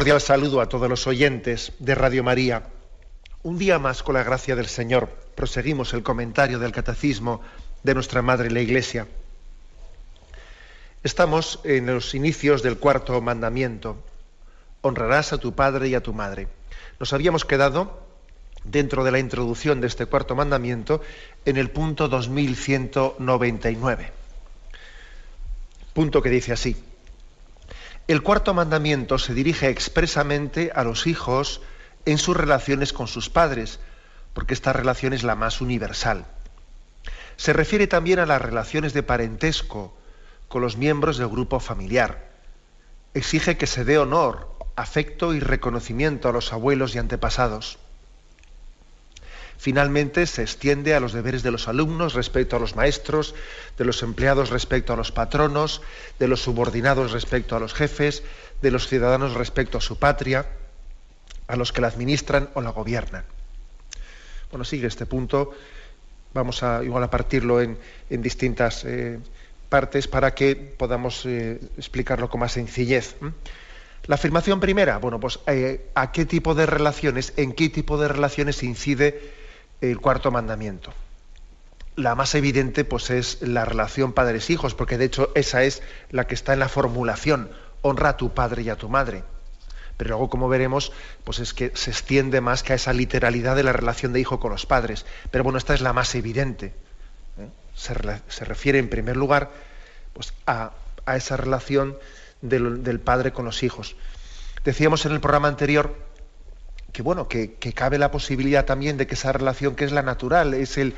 Cordial saludo a todos los oyentes de Radio María. Un día más, con la gracia del Señor, proseguimos el comentario del Catecismo de nuestra Madre la Iglesia. Estamos en los inicios del cuarto mandamiento. Honrarás a tu padre y a tu madre. Nos habíamos quedado, dentro de la introducción de este cuarto mandamiento, en el punto 2199. Punto que dice así. El cuarto mandamiento se dirige expresamente a los hijos en sus relaciones con sus padres, porque esta relación es la más universal. Se refiere también a las relaciones de parentesco con los miembros del grupo familiar. Exige que se dé honor, afecto y reconocimiento a los abuelos y antepasados. Finalmente se extiende a los deberes de los alumnos respecto a los maestros, de los empleados respecto a los patronos, de los subordinados respecto a los jefes, de los ciudadanos respecto a su patria, a los que la administran o la gobiernan. Bueno, sigue este punto. Vamos a igual a partirlo en, distintas eh, partes para que podamos eh, explicarlo con más sencillez. La afirmación primera, bueno, pues eh, a qué tipo de relaciones, en qué tipo de relaciones incide el cuarto mandamiento. La más evidente pues es la relación padres-hijos, porque de hecho esa es la que está en la formulación, honra a tu padre y a tu madre. Pero luego, como veremos, pues es que se extiende más que a esa literalidad de la relación de hijo con los padres. Pero bueno, esta es la más evidente. ¿eh? Se, refiere en primer lugar pues, a, esa relación del padre con los hijos. Decíamos en el programa anterior que bueno, que, cabe la posibilidad también de que esa relación que es la natural, es el,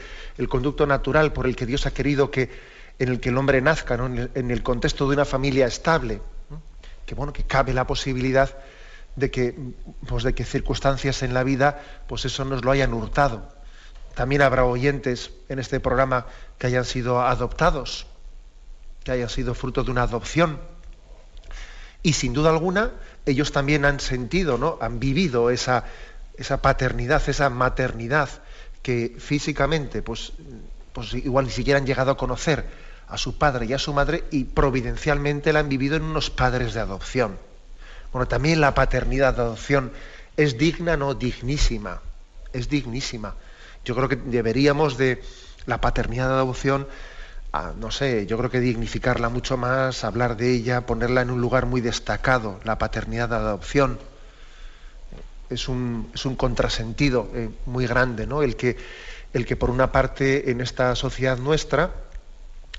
conducto natural por el que Dios ha querido que, en el que el hombre nazca, en, el, contexto de una familia estable, que bueno, que cabe la posibilidad de que, pues de que circunstancias en la vida, pues eso nos lo hayan hurtado. También habrá oyentes en este programa que hayan sido adoptados, que hayan sido fruto de una adopción. Y sin duda alguna, ellos también han sentido, ¿no? han vivido esa, esa paternidad, esa maternidad que físicamente, pues, pues igual ni siquiera han llegado a conocer a su padre y a su madre y providencialmente la han vivido en unos padres de adopción. Bueno, también la paternidad de adopción es digna, no dignísima, es dignísima. Yo creo que deberíamos de la paternidad de adopción no sé, yo creo que dignificarla mucho más, hablar de ella, ponerla en un lugar muy destacado, la paternidad de adopción. Es un, es un contrasentido eh, muy grande, ¿no? El que, el que por una parte en esta sociedad nuestra,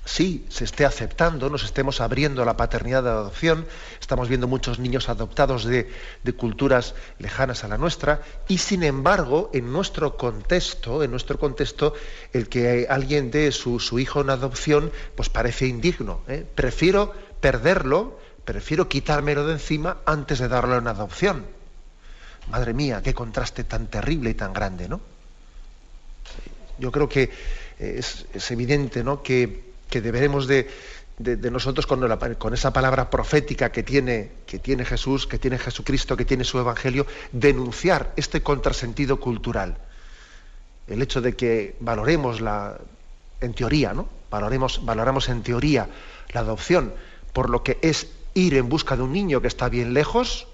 sí se esté aceptando, nos estemos abriendo a la paternidad de adopción, estamos viendo muchos niños adoptados de, culturas lejanas a la nuestra, y sin embargo, en nuestro contexto, en nuestro contexto, el que alguien dé su, hijo en adopción, pues parece indigno. ¿eh? Prefiero perderlo, prefiero quitármelo de encima antes de darlo en adopción. Madre mía, qué contraste tan terrible y tan grande, ¿no? Yo creo que es, es evidente, ¿no? Que que deberemos de, nosotros con, esa palabra profética que tiene, que tiene Jesús, que tiene Jesucristo, que tiene su Evangelio, denunciar este contrasentido cultural. El hecho de que valoremos la, en teoría, ¿no? Valoremos, valoramos en teoría la adopción por lo que es ir en busca de un niño que está bien lejos,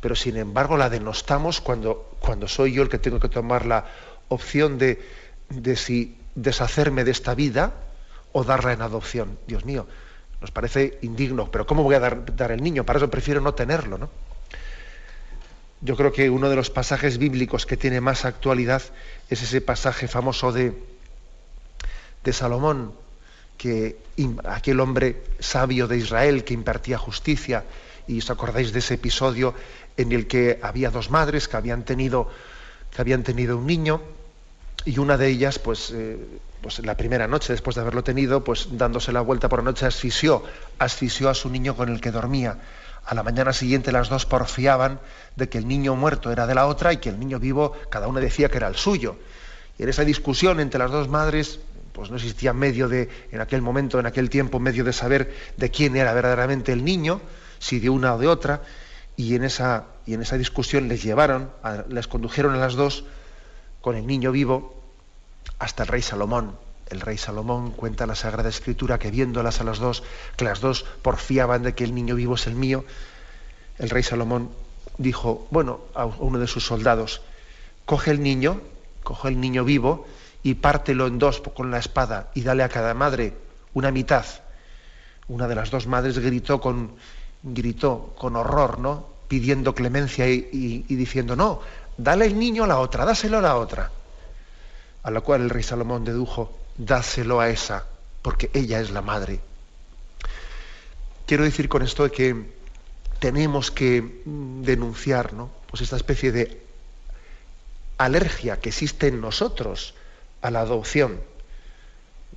pero sin embargo la denostamos cuando, cuando soy yo el que tengo que tomar la opción de, de si deshacerme de esta vida o darla en adopción. Dios mío, nos parece indigno, pero ¿cómo voy a dar, el niño? Para eso prefiero no tenerlo, ¿no? Yo creo que uno de los pasajes bíblicos que tiene más actualidad es ese pasaje famoso de, de Salomón, que aquel hombre sabio de Israel que impartía justicia, y os acordáis de ese episodio en el que había dos madres que habían tenido, que habían tenido un niño, y una de ellas, pues, eh, pues la primera noche, después de haberlo tenido, pues dándose la vuelta por la noche, asfixió, asfixió a su niño con el que dormía. A la mañana siguiente las dos porfiaban de que el niño muerto era de la otra y que el niño vivo cada una decía que era el suyo. Y en esa discusión entre las dos madres, pues no existía medio de, en aquel momento, en aquel tiempo, medio de saber de quién era verdaderamente el niño, si de una o de otra, y en esa, y en esa discusión les llevaron, les condujeron a las dos con el niño vivo hasta el rey Salomón. El rey Salomón cuenta la Sagrada Escritura que viéndolas a las dos, que las dos porfiaban de que el niño vivo es el mío, el rey Salomón dijo, bueno, a uno de sus soldados, coge el niño, coge el niño vivo y pártelo en dos con la espada y dale a cada madre una mitad. Una de las dos madres gritó con, gritó con horror, ¿no? Pidiendo clemencia y, y diciendo, no, dale el niño a la otra, dáselo a la otra. A lo cual el rey Salomón dedujo, dáselo a esa, porque ella es la madre. Quiero decir con esto que tenemos que mm, denunciar ¿no? pues esta especie de alergia que existe en nosotros a la adopción.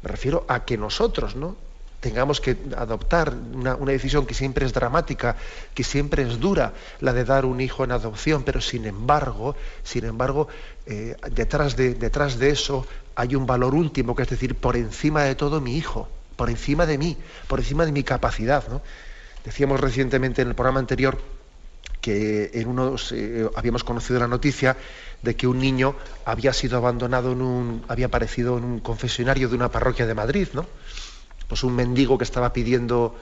Me refiero a que nosotros ¿no? Tengamos que adoptar una, decisión que siempre es dramática, que siempre es dura, la de dar un hijo en adopción, pero sin embargo, sin embargo, eh, detrás, de, detrás de eso hay un valor último, que es decir, por encima de todo mi hijo, por encima de mí, por encima de mi capacidad. ¿no? Decíamos recientemente en el programa anterior que en unos eh, habíamos conocido la noticia de que un niño había sido abandonado en un había aparecido en un confesionario de una parroquia de Madrid, ¿no? Pues un mendigo que estaba pidiendo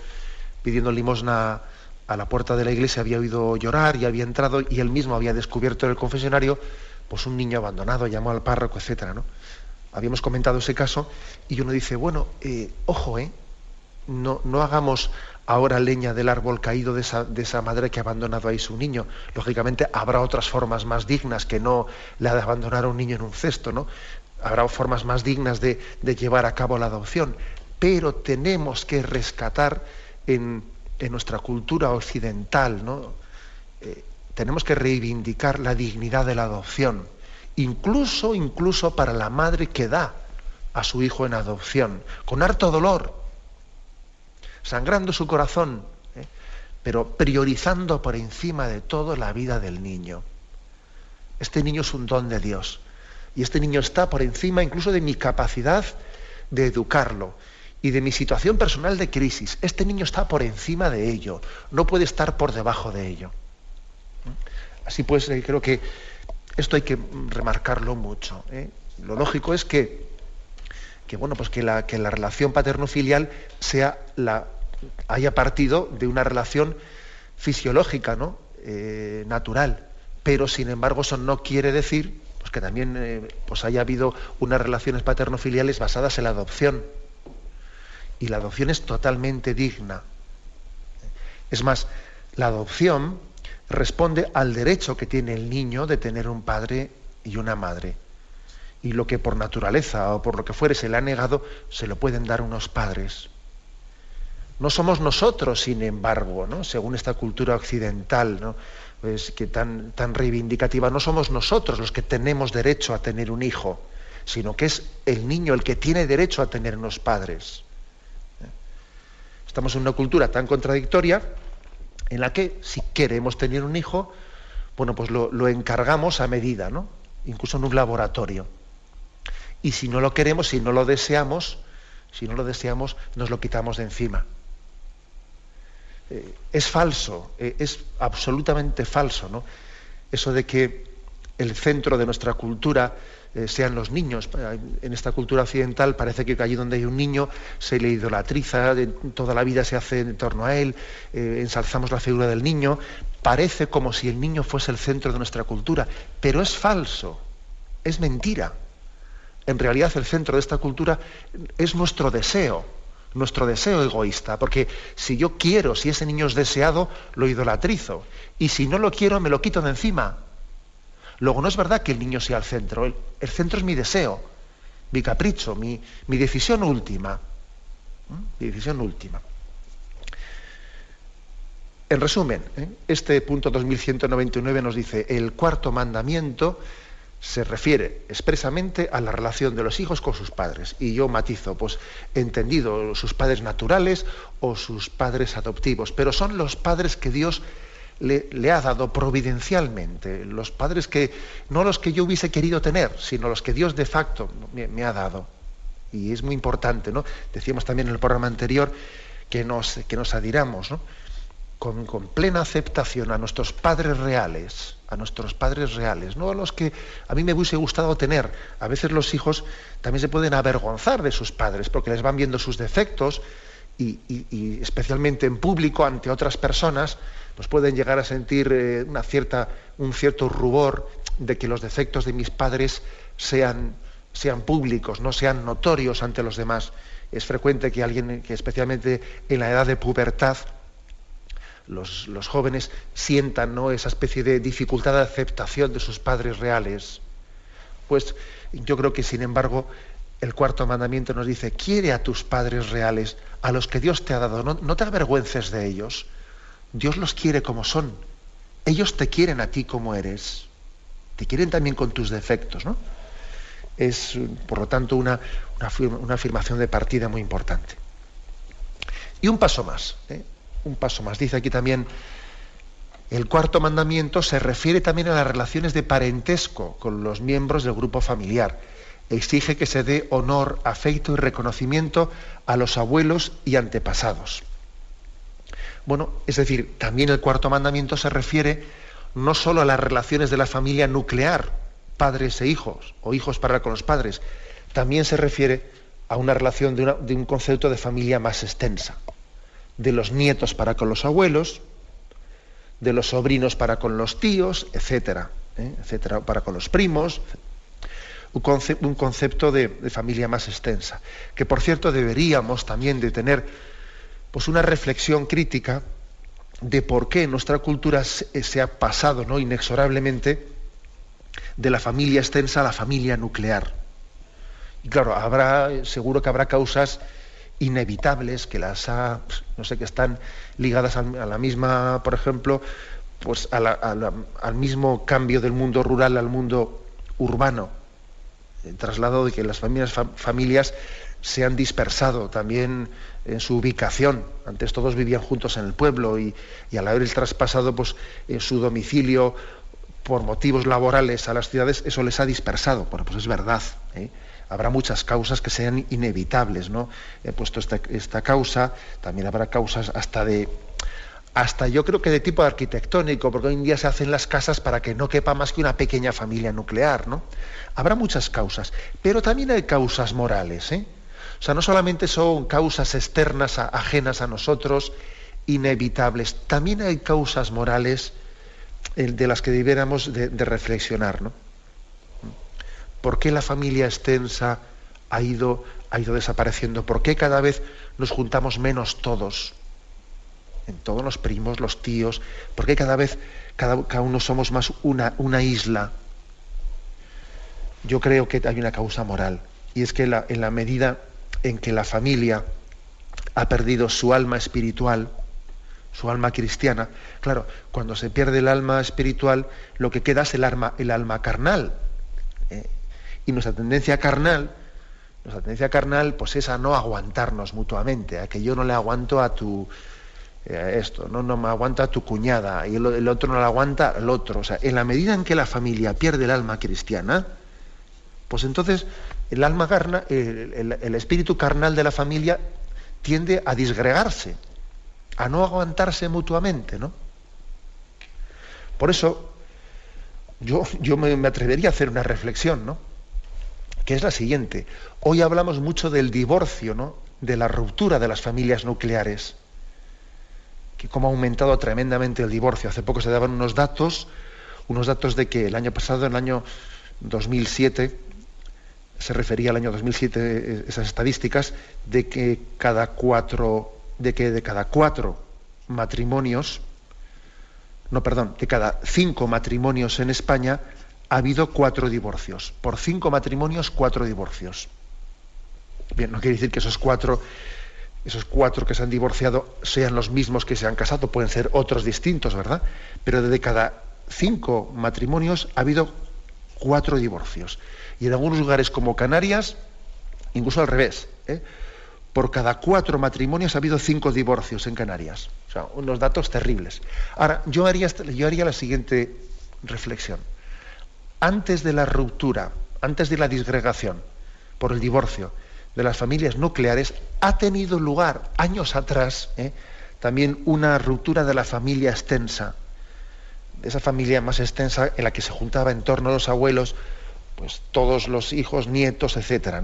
pidiendo limosna a la puerta de la iglesia había oído llorar y había entrado y él mismo había descubierto en el confesionario pues un niño abandonado, llamó al párroco, etcétera, ¿no? Habíamos comentado ese caso y uno dice, bueno, eh, ojo, ¿eh? No, no hagamos ahora leña del árbol caído de esa, madre que ha abandonado ahí su niño. Lógicamente habrá otras formas más dignas que no la de abandonar a un niño en un cesto, ¿no? Habrá formas más dignas de, llevar a cabo la adopción, pero tenemos que rescatar en, nuestra cultura occidental, ¿no? Eh, tenemos que reivindicar la dignidad de la adopción, incluso, incluso para la madre que da a su hijo en adopción, con harto dolor, sangrando su corazón, ¿eh? pero priorizando por encima de todo la vida del niño. Este niño es un don de Dios y este niño está por encima incluso de mi capacidad de educarlo y de mi situación personal de crisis. Este niño está por encima de ello, no puede estar por debajo de ello. Así pues, eh, creo que esto hay que remarcarlo mucho. ¿eh? Lo lógico es que, que, bueno, pues que, la, que la relación paterno-filial sea la haya partido de una relación fisiológica, ¿no? Eh, natural. Pero, sin embargo, eso no quiere decir pues, que también pues haya habido unas relaciones paterno-filiales basadas en la adopción. Y la adopción es totalmente digna. Es más, la adopción responde al derecho que tiene el niño de tener un padre y una madre. Y lo que por naturaleza o por lo que fuere se le ha negado, se lo pueden dar unos padres. No somos nosotros, sin embargo, ¿no? según esta cultura occidental, que tan, tan reivindicativa, no somos nosotros los que tenemos derecho a tener un hijo, sino que es el niño el que tiene derecho a tener unos padres. Estamos en una cultura tan contradictoria en la que si queremos tener un hijo, bueno, pues lo, lo encargamos a medida, ¿no? incluso en un laboratorio. Y si no lo queremos, si no lo deseamos, si no lo deseamos, nos lo quitamos de encima. Eh, es falso, eh, es absolutamente falso, ¿no? Eso de que el centro de nuestra cultura eh, sean los niños. En esta cultura occidental parece que allí donde hay un niño se le idolatriza, toda la vida se hace en torno a él, ensalzamos la figura del niño. Parece como si el niño fuese el centro de nuestra cultura, pero es falso, es mentira. En realidad el centro de esta cultura es nuestro deseo, nuestro deseo egoísta, porque si yo quiero, si ese niño es deseado, lo idolatrizo, y si no lo quiero, me lo quito de encima. Luego no es verdad que el niño sea el centro, el, centro es mi deseo, mi capricho, mi, decisión última. Mi decisión última. En resumen, ¿eh? este punto 2199 nos dice, el cuarto mandamiento se refiere expresamente a la relación de los hijos con sus padres. Y yo matizo, pues entendido sus padres naturales o sus padres adoptivos, pero son los padres que Dios le, ha dado providencialmente, los padres que, no los que yo hubiese querido tener, sino los que Dios de facto me, ha dado. Y es muy importante, ¿no? Decíamos también en el programa anterior que nos, que nos adhiramos, ¿no? con, plena aceptación a nuestros padres reales, a nuestros padres reales, no a los que a mí me hubiese gustado tener. A veces los hijos también se pueden avergonzar de sus padres porque les van viendo sus defectos y, especialmente en público ante otras personas, pues pueden llegar a sentir eh, una cierta, un cierto rubor de que los defectos de mis padres sean, sean públicos, no sean notorios ante los demás. Es frecuente que alguien que especialmente en la edad de pubertad, los, jóvenes sientan ¿no? esa especie de dificultad de aceptación de sus padres reales. Pues yo creo que, sin embargo, el cuarto mandamiento nos dice, quiere a tus padres reales, a los que Dios te ha dado, no, te avergüences de ellos. Dios los quiere como son. Ellos te quieren a ti como eres. Te quieren también con tus defectos, ¿no? Es, por lo tanto, una, una, afirmación de partida muy importante. Y un paso más. ¿eh? un paso más. Dice aquí también, el cuarto mandamiento se refiere también a las relaciones de parentesco con los miembros del grupo familiar. Exige que se dé honor, afecto y reconocimiento a los abuelos y antepasados. Bueno, es decir, también el cuarto mandamiento se refiere no solo a las relaciones de la familia nuclear, padres e hijos, o hijos para con los padres, también se refiere a una relación de un concepto de familia más extensa de los nietos para con los abuelos, de los sobrinos para con los tíos, etcétera, ¿eh? etcétera, para con los primos, un, concepto de, familia más extensa, que por cierto deberíamos también de tener pues una reflexión crítica de por qué nuestra cultura se, ha pasado ¿no? inexorablemente de la familia extensa a la familia nuclear. Y claro, habrá, seguro que habrá causas inevitables que las ha, no sé, que están ligadas a la misma, por ejemplo, pues al mismo cambio del mundo rural al mundo urbano, traslado de que las familias, familias se han dispersado también en su ubicación. Antes todos vivían juntos en el pueblo y, al haber el traspasado pues, en su domicilio por motivos laborales a las ciudades, eso les ha dispersado. Bueno, pues es verdad. ¿eh? habrá muchas causas que sean inevitables, ¿no? He puesto esta, causa, también habrá causas hasta de hasta yo creo que de tipo arquitectónico, porque hoy en día se hacen las casas para que no quepa más que una pequeña familia nuclear, ¿no? Habrá muchas causas, pero también hay causas morales, ¿eh? O sea, no solamente son causas externas ajenas a nosotros, inevitables, también hay causas morales eh, de las que debiéramos de, de reflexionar, ¿no? ¿Por qué la familia extensa ha ido, ha ido desapareciendo? ¿Por qué cada vez nos juntamos menos todos? En todos los primos, los tíos. ¿Por qué cada vez cada, uno somos más una, una, isla? Yo creo que hay una causa moral. Y es que en la medida en que la familia ha perdido su alma espiritual, su alma cristiana, claro, cuando se pierde el alma espiritual, lo que queda es el alma, el alma carnal. ¿eh? Y nuestra tendencia carnal, nuestra tendencia carnal, pues es a no aguantarnos mutuamente, a que yo no le aguanto a tu esto, no, no me aguanta tu cuñada, y el, otro no le aguanta al otro. O sea, en la medida en que la familia pierde el alma cristiana, pues entonces el alma carna, el, el espíritu carnal de la familia tiende a disgregarse, a no aguantarse mutuamente, ¿no? Por eso, yo, yo me, me, atrevería a hacer una reflexión, ¿no? que es la siguiente. Hoy hablamos mucho del divorcio, ¿no? de la ruptura de las familias nucleares, que como ha aumentado tremendamente el divorcio. Hace poco se daban unos datos, unos datos de que el año pasado, en el año 2007, se refería al año 2007 eh, esas estadísticas, de que cada cuatro, de que de cada cuatro matrimonios, no, perdón, de cada cinco matrimonios en España, ha habido cuatro divorcios. Por cinco matrimonios, cuatro divorcios. Bien, no quiere decir que esos cuatro, esos cuatro que se han divorciado sean los mismos que se han casado, pueden ser otros distintos, ¿verdad? Pero de cada cinco matrimonios ha habido cuatro divorcios. Y en algunos lugares como Canarias, incluso al revés. ¿eh? Por cada cuatro matrimonios ha habido cinco divorcios en Canarias. O sea, unos datos terribles. Ahora, yo haría, yo haría la siguiente reflexión. Antes de la ruptura, antes de la disgregación por el divorcio de las familias nucleares, ha tenido lugar años atrás ¿eh? también una ruptura de la familia extensa, de esa familia más extensa en la que se juntaba en torno a los abuelos, pues todos los hijos, nietos, etcétera.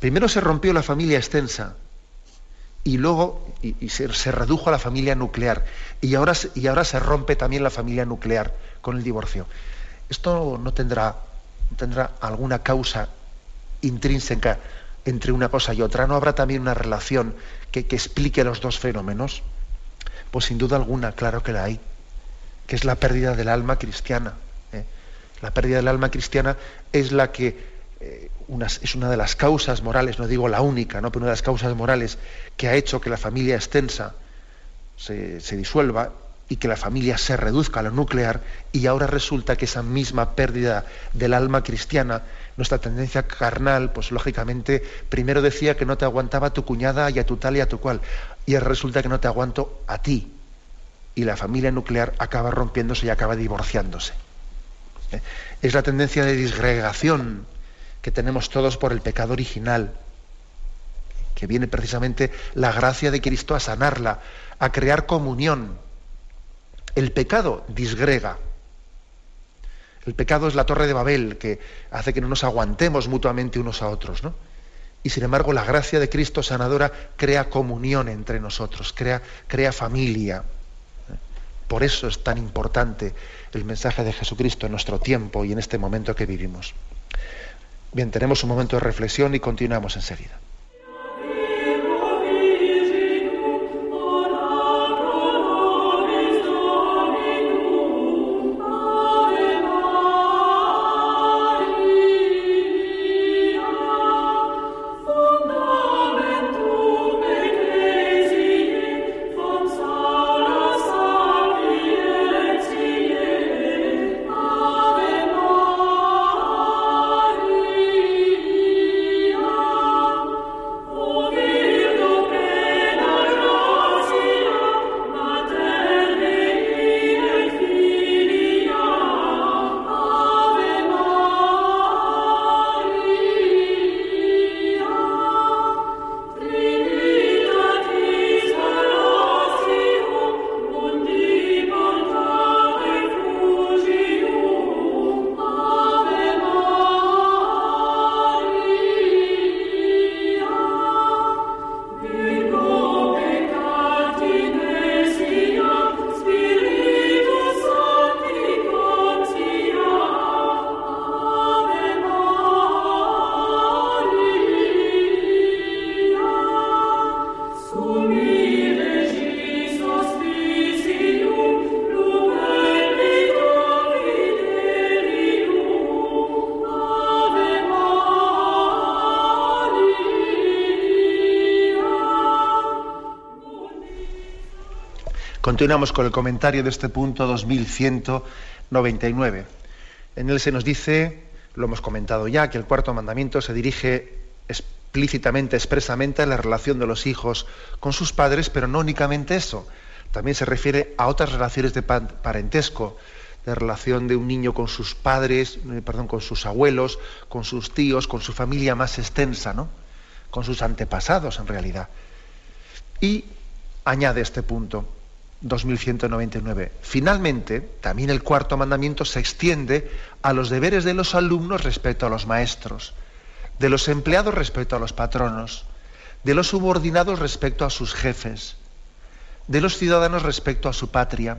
Primero se rompió la familia extensa y luego y, se, redujo a la familia nuclear y ahora, y ahora se rompe también la familia nuclear con el divorcio. Esto no tendrá, tendrá alguna causa intrínseca entre una cosa y otra. ¿No habrá también una relación que, explique los dos fenómenos? Pues sin duda alguna, claro que la hay, que es la pérdida del alma cristiana. ¿eh? La pérdida del alma cristiana es la que eh, es una de las causas morales, no digo la única, ¿no? pero una de las causas morales que ha hecho que la familia extensa se, disuelva y que la familia se reduzca a lo nuclear y ahora resulta que esa misma pérdida del alma cristiana, nuestra tendencia carnal, pues lógicamente primero decía que no te aguantaba a tu cuñada y a tu tal y a tu cual, y resulta que no te aguanto a ti. Y la familia nuclear acaba rompiéndose y acaba divorciándose. ¿Eh? Es la tendencia de disgregación que tenemos todos por el pecado original, que viene precisamente la gracia de Cristo a sanarla, a crear comunión. El pecado disgrega. El pecado es la torre de Babel que hace que no nos aguantemos mutuamente unos a otros, ¿no? Y sin embargo, la gracia de Cristo sanadora crea comunión entre nosotros, crea, crea familia. Por eso es tan importante el mensaje de Jesucristo en nuestro tiempo y en este momento que vivimos. Bien, tenemos un momento de reflexión y continuamos enseguida. Continuamos con el comentario de este punto 2199. En él se nos dice, lo hemos comentado ya, que el cuarto mandamiento se dirige explícitamente, expresamente a la relación de los hijos con sus padres, pero no únicamente eso. También se refiere a otras relaciones de parentesco, de relación de un niño con sus padres, eh, perdón, con sus abuelos, con sus tíos, con su familia más extensa, ¿no? Con sus antepasados en realidad. Y añade este punto 2199. Finalmente, también el cuarto mandamiento se extiende a los deberes de los alumnos respecto a los maestros, de los empleados respecto a los patronos, de los subordinados respecto a sus jefes, de los ciudadanos respecto a su patria,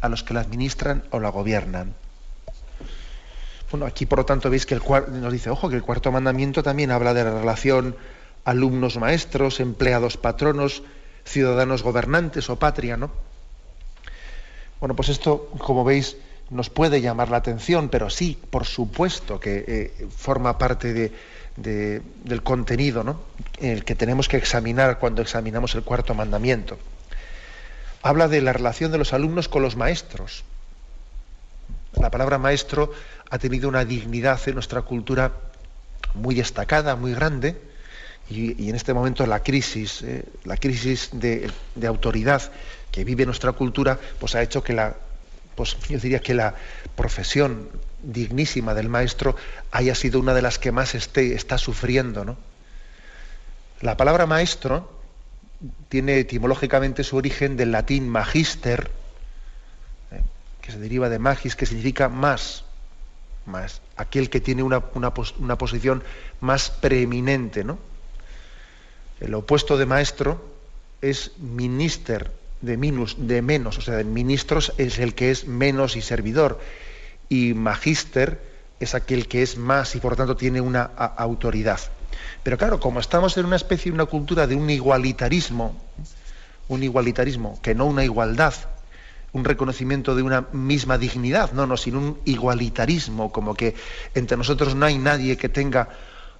a los que la administran o la gobiernan. Bueno, aquí por lo tanto veis que el nos dice, ojo, que el cuarto mandamiento también habla de la relación alumnos-maestros, empleados-patronos, ciudadanos gobernantes o patria, ¿no? Bueno, pues esto, como veis, nos puede llamar la atención, pero sí, por supuesto que eh, forma parte del contenido ¿no? el que tenemos que examinar cuando examinamos el cuarto mandamiento. Habla de la relación de los alumnos con los maestros. La palabra maestro ha tenido una dignidad en nuestra cultura muy destacada, muy grande, y, en este momento la crisis, eh, la crisis de, autoridad que vive nuestra cultura, pues ha hecho que la, pues yo diría que la profesión dignísima del maestro haya sido una de las que más esté, está sufriendo. ¿no? La palabra maestro tiene etimológicamente su origen del latín magister, eh, que se deriva de magis, que significa más, más, aquel que tiene una, una posición más preeminente, ¿no? El opuesto de maestro es minister de, minus, de menos, o sea, ministros es el que es menos y servidor. Y magister es aquel que es más y por tanto tiene una autoridad. Pero claro, como estamos en una especie, una cultura de un igualitarismo, un igualitarismo, que no una igualdad, un reconocimiento de una misma dignidad, no, no, sino un igualitarismo, como que entre nosotros no hay nadie que tenga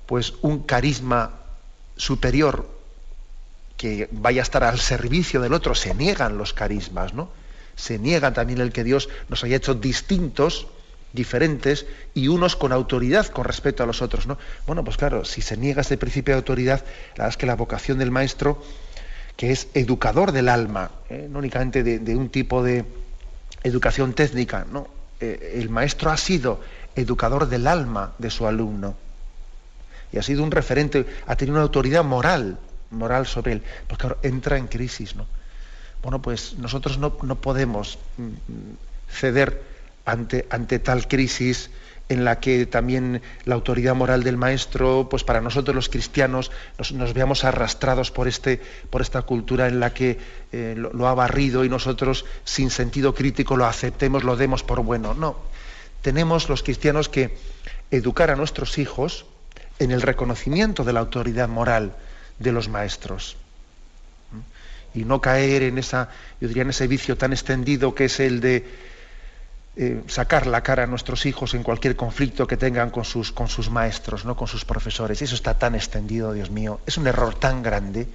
pues un carisma superior que vaya a estar al servicio del otro, se niegan los carismas, ¿no? Se niega también el que Dios nos haya hecho distintos, diferentes y unos con autoridad con respecto a los otros, ¿no? Bueno, pues claro, si se niega ese principio de autoridad, la verdad es que la vocación del maestro, que es educador del alma, ¿eh? no únicamente de, un tipo de educación técnica, no, eh, el maestro ha sido educador del alma de su alumno y ha sido un referente, ha tenido una autoridad moral, moral sobre él, porque ahora entra en crisis, ¿no? Bueno, pues nosotros no, podemos mm, ceder ante, ante tal crisis en la que también la autoridad moral del maestro, pues para nosotros los cristianos nos, veamos arrastrados por, este, por esta cultura en la que eh, lo, ha barrido y nosotros sin sentido crítico lo aceptemos, lo demos por bueno. No, tenemos los cristianos que educar a nuestros hijos en el reconocimiento de la autoridad moral de los maestros. Y no caer en esa, yo diría, en ese vicio tan extendido que es el de eh, sacar la cara a nuestros hijos en cualquier conflicto que tengan con sus, con sus maestros, ¿no? con sus profesores. Eso está tan extendido, Dios mío. Es un error tan grande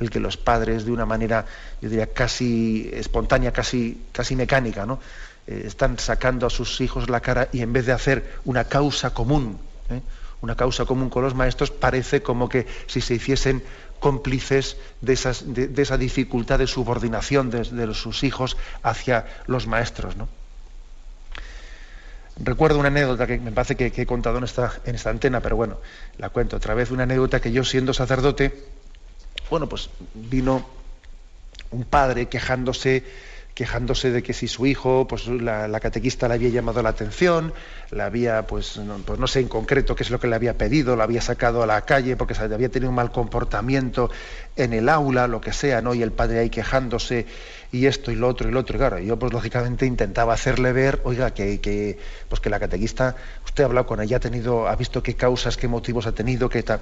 el que los padres, de una manera, yo diría, casi espontánea, casi, casi mecánica, ¿no? Eh, están sacando a sus hijos la cara y en vez de hacer una causa común, ¿eh? Una causa común con los maestros, parece como que si se hiciesen cómplices de, esa dificultad de subordinación de, sus hijos hacia los maestros. ¿no? Recuerdo una anécdota que me parece que, he contado en esta, en esta antena, pero bueno, la cuento otra vez, una anécdota que yo siendo sacerdote, bueno, pues vino un padre quejándose quejándose de que si su hijo, pues la, catequista le había llamado la atención, le había, pues no, pues no, sé en concreto qué es lo que le había pedido, lo había sacado a la calle porque había tenido un mal comportamiento en el aula, lo que sea, ¿no? Y el padre ahí quejándose y esto y lo otro y lo otro. Y claro, yo pues lógicamente intentaba hacerle ver, oiga, que, que, pues que la catequista, usted ha hablado con ella, ha tenido, ha visto qué causas, qué motivos ha tenido, qué tal.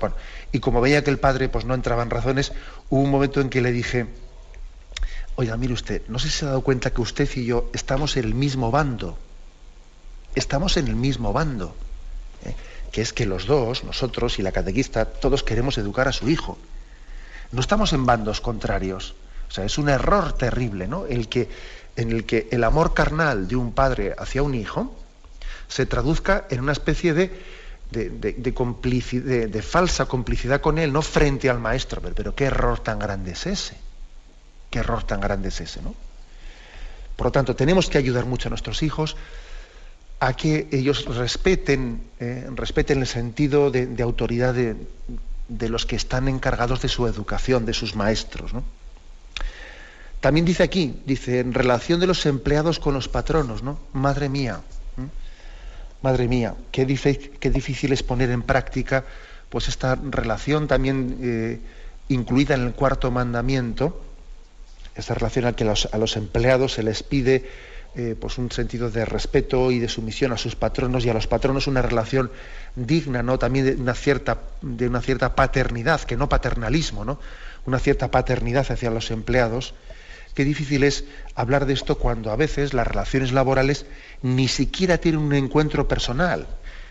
y como veía que el padre pues no entraba en razones, hubo un momento en que le dije, Oiga, mire usted, no sé si se ha dado cuenta que usted y yo estamos en el mismo bando. Estamos en el mismo bando. ¿eh? Que es que los dos, nosotros y la catequista, todos queremos educar a su hijo. No estamos en bandos contrarios. O sea, es un error terrible, ¿no? El que, en el que el amor carnal de un padre hacia un hijo se traduzca en una especie de, falsa complicidad con él, no frente al maestro. pero qué error tan grande es ese. Qué error tan grande es ese, ¿no? Por lo tanto, tenemos que ayudar mucho a nuestros hijos a que ellos respeten, eh, respeten el sentido de, autoridad de, los que están encargados de su educación, de sus maestros. También dice aquí, dice, en relación de los empleados con los patronos, ¿no? Madre mía, madre mía, qué, qué, difícil es poner en práctica pues esta relación también eh, incluida en el cuarto mandamiento, esta relación a que a los empleados se les pide eh, pues un sentido de respeto y de sumisión a sus patronos y a los patronos una relación digna, ¿no? También de una cierta, de una cierta paternidad, que no paternalismo, ¿no? Una cierta paternidad hacia los empleados. Qué difícil es hablar de esto cuando a veces las relaciones laborales ni siquiera tienen un encuentro personal.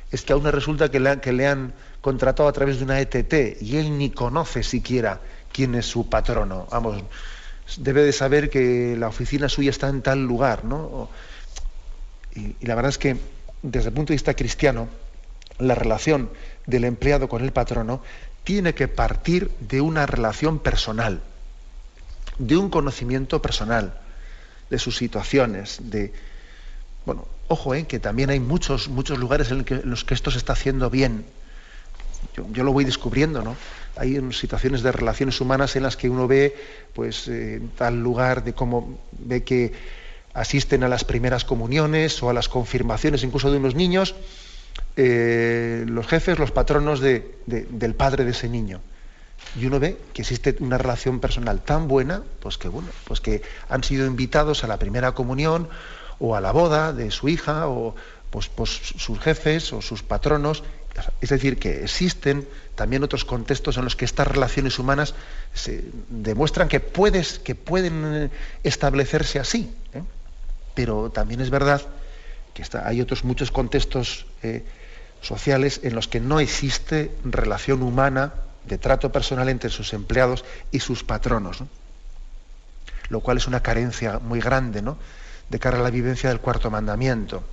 Es que aún resulta que le, que le han contratado a través de una ETT y él ni conoce siquiera quién es su patrono. Vamos, debe de saber que la oficina suya está en tal lugar, ¿no? Y, la verdad es que desde el punto de vista cristiano, la relación del empleado con el patrono tiene que partir de una relación personal, de un conocimiento personal de sus situaciones, de bueno, ojo, eh, que también hay muchos, muchos lugares en, los que esto se está haciendo bien. Yo, lo voy descubriendo, ¿no? Hay situaciones de relaciones humanas en las que uno ve, pues, eh, tal lugar de cómo ve que asisten a las primeras comuniones o a las confirmaciones incluso de unos niños, eh, los jefes, los patronos del padre de ese niño. Y uno ve que existe una relación personal tan buena, pues que bueno, pues que han sido invitados a la primera comunión o a la boda de su hija o pues, pues sus jefes o sus patronos. Es decir, que existen también otros contextos en los que estas relaciones humanas se demuestran que, pueden establecerse así. ¿eh? Pero también es verdad que hay otros muchos contextos eh, sociales en los que no existe relación humana de trato personal entre sus empleados y sus patronos, lo cual es una carencia muy grande ¿no? de cara a la vivencia del cuarto mandamiento.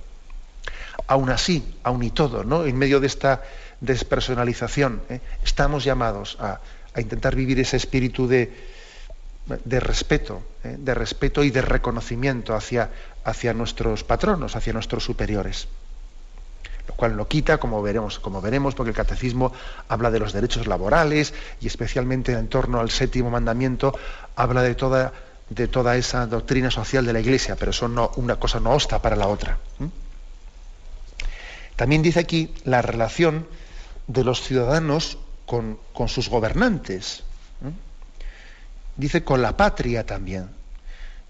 Aún así, aún y todo, ¿no? en medio de esta despersonalización, ¿eh? estamos llamados a, intentar vivir ese espíritu de, respeto, ¿eh? de respeto y de reconocimiento hacia, hacia nuestros patronos, hacia nuestros superiores lo cual no quita, como veremos, como veremos, porque el catecismo habla de los derechos laborales y especialmente en torno al séptimo mandamiento habla de toda, de toda esa doctrina social de la Iglesia, pero eso no, una cosa no obsta para la otra. También dice aquí la relación de los ciudadanos con, sus gobernantes. Dice con la patria también.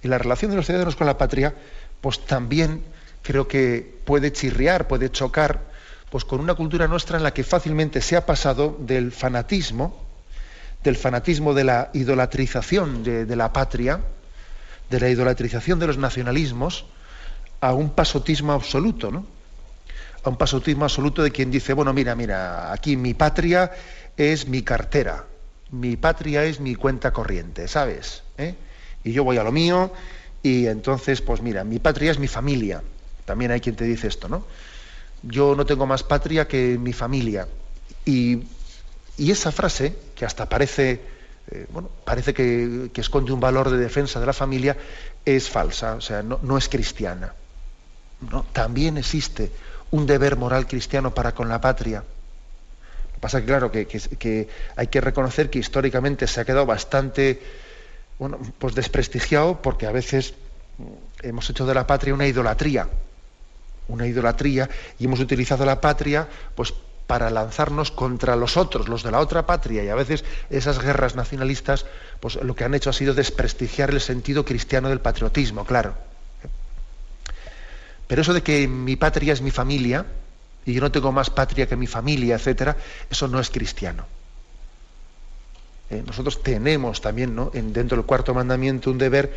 Y la relación de los ciudadanos con la patria, pues también creo que puede chirriar, puede chocar, pues con una cultura nuestra en la que fácilmente se ha pasado del fanatismo, del fanatismo de la idolatrización de, la patria, de la idolatrización de los nacionalismos, a un pasotismo absoluto, ¿no? A un pasotismo absoluto de quien dice, bueno, mira, mira, aquí mi patria es mi cartera, mi patria es mi cuenta corriente, ¿sabes? ¿Eh? Y yo voy a lo mío, y entonces, pues mira, mi patria es mi familia. También hay quien te dice esto, ¿no? Yo no tengo más patria que mi familia. Y, esa frase, que hasta parece, eh, bueno, parece que, esconde un valor de defensa de la familia, es falsa, o sea, no, es cristiana. ¿no? También existe un deber moral cristiano para con la patria. Lo que pasa es que, claro, que, que, hay que reconocer que históricamente se ha quedado bastante bueno, pues desprestigiado porque a veces hemos hecho de la patria una idolatría una idolatría y hemos utilizado la patria pues para lanzarnos contra los otros, los de la otra patria, y a veces esas guerras nacionalistas, pues lo que han hecho ha sido desprestigiar el sentido cristiano del patriotismo, claro. Pero eso de que mi patria es mi familia, y yo no tengo más patria que mi familia, etcétera, eso no es cristiano. Eh, nosotros tenemos también, ¿no? dentro del cuarto mandamiento, un deber,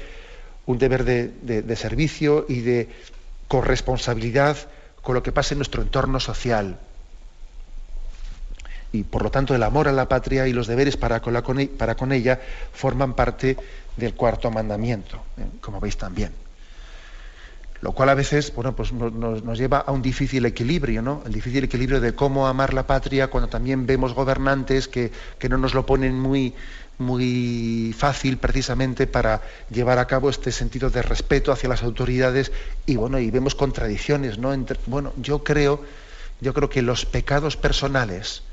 un deber de servicio y de, corresponsabilidad con lo que pasa en nuestro entorno social. Y por lo tanto el amor a la patria y los deberes para con, e, ella forman parte del cuarto mandamiento, ¿eh? como veis también. Lo cual a veces bueno, pues nos, lleva a un difícil equilibrio, ¿no? El difícil equilibrio de cómo amar la patria cuando también vemos gobernantes que, que no nos lo ponen muy, muy fácil precisamente para llevar a cabo este sentido de respeto hacia las autoridades y bueno y vemos contradicciones no bueno yo creo yo creo que los pecados personales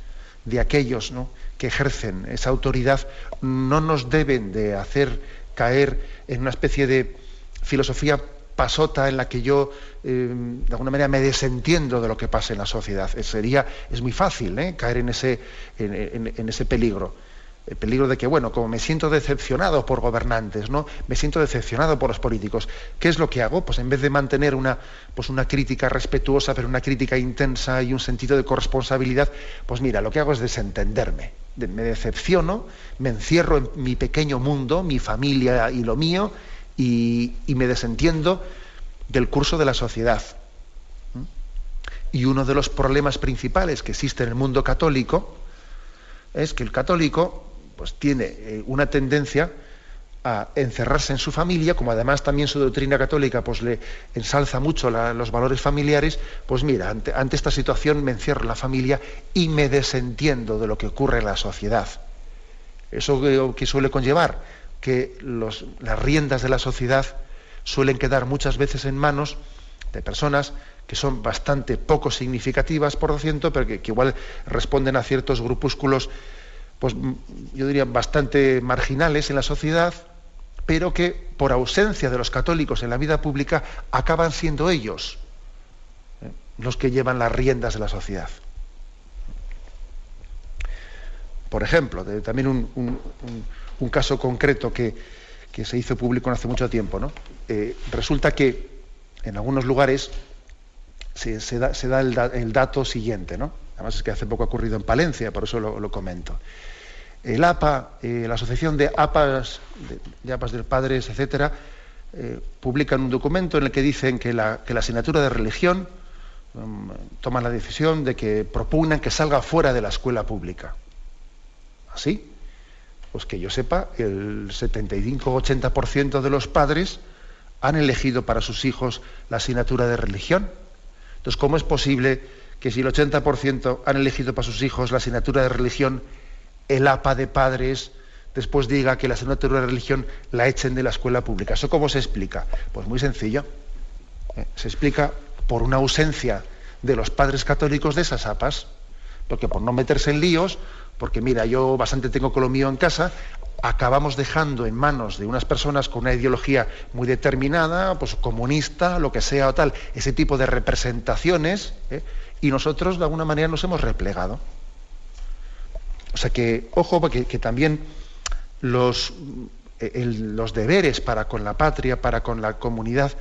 de aquellos ¿no? que ejercen esa autoridad no nos deben de hacer caer en una especie de filosofía pasota en la que yo eh, de alguna manera me desentiendo de lo que pasa en la sociedad. Sería, es muy fácil ¿eh? caer en ese, en ese peligro el peligro de que, bueno, como me siento decepcionado por gobernantes, ¿no? Me siento decepcionado por los políticos. ¿Qué es lo que hago? Pues en vez de mantener una, pues una crítica respetuosa, pero una crítica intensa y un sentido de corresponsabilidad, pues mira, lo que hago es desentenderme. Me decepciono, me encierro en mi pequeño mundo, mi familia y lo mío, y, me desentiendo del curso de la sociedad. ¿Mm? Y uno de los problemas principales que existe en el mundo católico es que el católico pues tiene eh, una tendencia a encerrarse en su familia, como además también su doctrina católica pues le ensalza mucho los valores familiares, pues mira, ante, esta situación me encierro en la familia y me desentiendo de lo que ocurre en la sociedad. Eso que, suele conllevar que las riendas de la sociedad suelen quedar muchas veces en manos de personas que son bastante poco significativas, por lo ciento, pero que, igual responden a ciertos grupúsculos, pues yo diría bastante marginales en la sociedad, pero que por ausencia de los católicos en la vida pública acaban siendo ellos ¿eh? los que llevan las riendas de la sociedad. Por ejemplo, también un, caso concreto que, se hizo público hace mucho tiempo. ¿no? Eh, resulta que en algunos lugares se, da, el, dato siguiente, ¿no? además es que hace poco ha ocurrido en Palencia, por eso lo comento el APA, eh, la Asociación de APAs, de, APAs de Padres, etcétera, eh, publican un documento en el que dicen que la, asignatura de religión um, toma la decisión de que propugnan que salga fuera de la escuela pública. ¿Así? Pues que yo sepa, el 75-80% de los padres han elegido para sus hijos la asignatura de religión. Entonces, ¿cómo es posible que si el 80% han elegido para sus hijos la asignatura de religión, el APA de padres después diga que la asignatura de religión la echen de la escuela pública. ¿Eso cómo se explica? Pues muy sencillo. Eh, se explica por una ausencia de los padres católicos de esas APAs, porque por no meterse en líos, porque mira, yo bastante tengo con lo mío en casa, acabamos dejando en manos de unas personas con una ideología muy determinada, pues comunista, lo que sea o tal, ese tipo de representaciones, ¿eh? y nosotros de alguna manera nos hemos replegado. O sea que, ojo, porque que también los, los deberes para con la patria, para con la comunidad,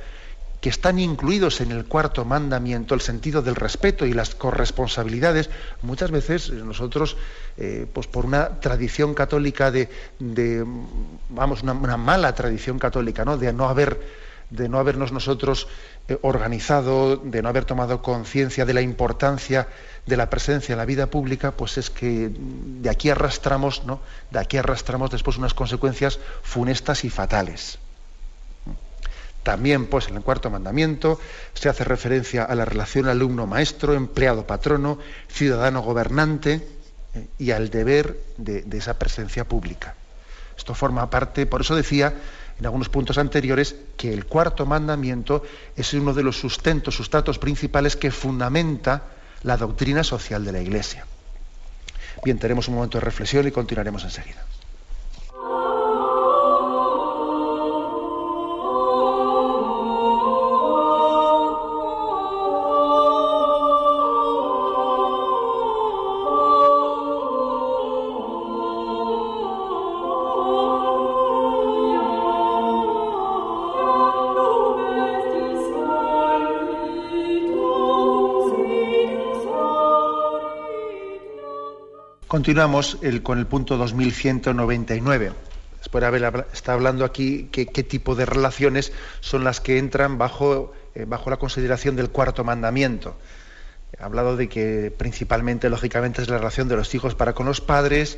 que están incluidos en el cuarto mandamiento, el sentido del respeto y las corresponsabilidades, muchas veces nosotros, eh, pues por una tradición católica de, vamos, una, una, mala tradición católica, ¿no? de no haber de no habernos nosotros eh, organizado, de no haber tomado conciencia de la importancia de la presencia en la vida pública, pues es que de aquí arrastramos, ¿no? De aquí arrastramos después unas consecuencias funestas y fatales. También, pues, en el cuarto mandamiento se hace referencia a la relación alumno-maestro, empleado-patrono, ciudadano-gobernante eh, y al deber de esa presencia pública. Esto forma parte, por eso decía en algunos puntos anteriores que el cuarto mandamiento es uno de los sustentos, sustratos principales que fundamenta la doctrina social de la Iglesia. Bien, tenemos un momento de reflexión y continuaremos enseguida. Continuamos con el punto 2199. Después de haber está hablando aquí qué, qué tipo de relaciones son las que entran bajo, eh, bajo la consideración del cuarto mandamiento. He hablado de que principalmente, lógicamente, es la relación de los hijos para con los padres,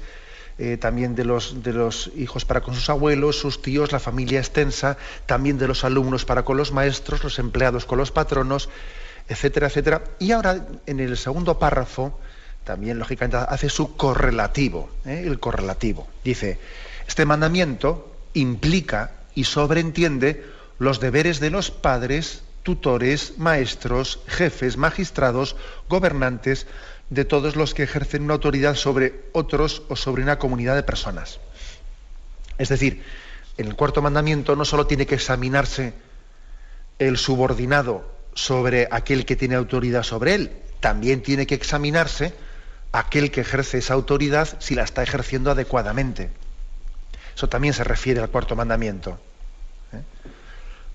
eh, también de los, de los hijos para con sus abuelos, sus tíos, la familia extensa, también de los alumnos para con los maestros, los empleados con los patronos, etcétera, etcétera. Y ahora, en el segundo párrafo, también lógicamente hace su correlativo, ¿eh? el correlativo. Dice, este mandamiento implica y sobreentiende los deberes de los padres, tutores, maestros, jefes, magistrados, gobernantes, de todos los que ejercen una autoridad sobre otros o sobre una comunidad de personas. Es decir, en el cuarto mandamiento no solo tiene que examinarse el subordinado sobre aquel que tiene autoridad sobre él, también tiene que examinarse aquel que ejerce esa autoridad si la está ejerciendo adecuadamente. Eso también se refiere al cuarto mandamiento. ¿eh?